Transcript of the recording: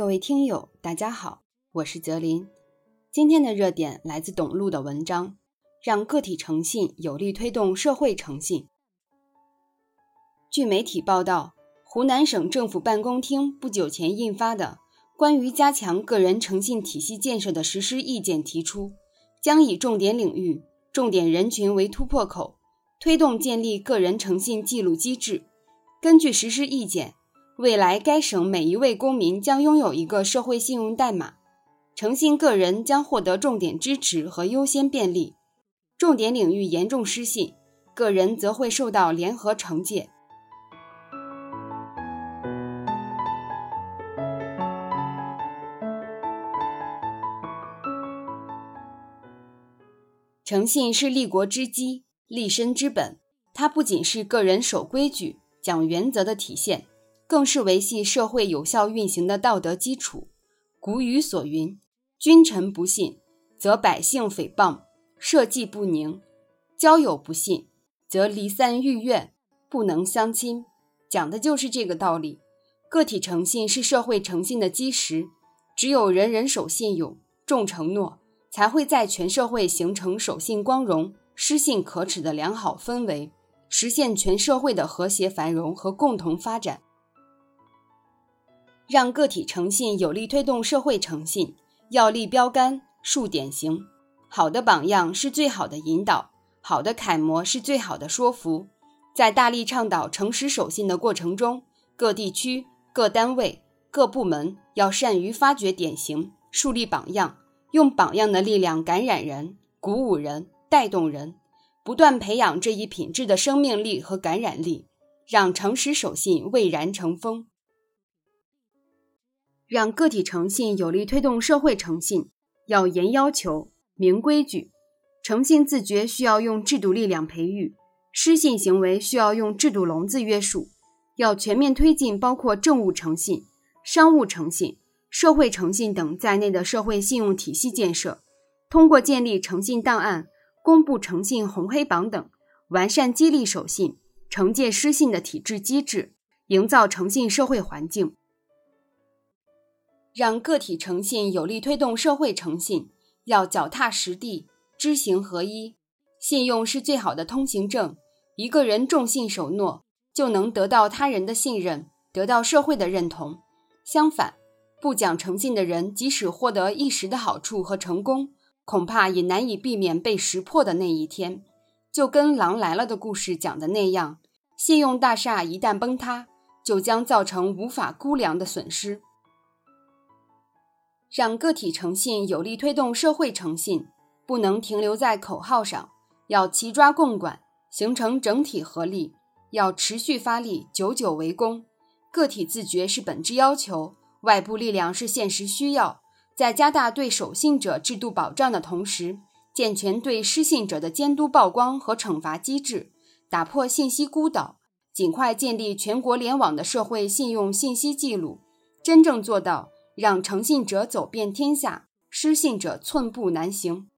各位听友，大家好，我是泽林。今天的热点来自董路的文章，让个体诚信有力推动社会诚信。据媒体报道，湖南省政府办公厅不久前印发的《关于加强个人诚信体系建设的实施意见》提出，将以重点领域、重点人群为突破口，推动建立个人诚信记录机制。根据实施意见。未来，该省每一位公民将拥有一个社会信用代码，诚信个人将获得重点支持和优先便利。重点领域严重失信，个人则会受到联合惩戒。诚信是立国之基、立身之本，它不仅是个人守规矩、讲原则的体现。更是维系社会有效运行的道德基础。古语所云：“君臣不信，则百姓诽谤；社稷不宁，交友不信，则离散愈怨，不能相亲。”讲的就是这个道理。个体诚信是社会诚信的基石，只有人人守信用、重承诺，才会在全社会形成守信光荣、失信可耻的良好氛围，实现全社会的和谐繁荣和共同发展。让个体诚信有力推动社会诚信，要立标杆、树典型。好的榜样是最好的引导，好的楷模是最好的说服。在大力倡导诚实守信的过程中，各地区、各单位、各部门要善于发掘典型，树立榜样，用榜样的力量感染人、鼓舞人、带动人，不断培养这一品质的生命力和感染力，让诚实守信蔚然成风。让个体诚信有力推动社会诚信，要严要求、明规矩。诚信自觉需要用制度力量培育，失信行为需要用制度笼子约束。要全面推进包括政务诚信、商务诚信、社会诚信等在内的社会信用体系建设。通过建立诚信档案、公布诚信红黑榜等，完善激励守信、惩戒失信的体制机制，营造诚信社会环境。让个体诚信有力推动社会诚信，要脚踏实地、知行合一。信用是最好的通行证，一个人重信守诺，就能得到他人的信任，得到社会的认同。相反，不讲诚信的人，即使获得一时的好处和成功，恐怕也难以避免被识破的那一天。就跟《狼来了》的故事讲的那样，信用大厦一旦崩塌，就将造成无法估量的损失。让个体诚信有力推动社会诚信，不能停留在口号上，要齐抓共管，形成整体合力，要持续发力，久久为功。个体自觉是本质要求，外部力量是现实需要。在加大对守信者制度保障的同时，健全对失信者的监督曝光和惩罚机制，打破信息孤岛，尽快建立全国联网的社会信用信息记录，真正做到。让诚信者走遍天下，失信者寸步难行。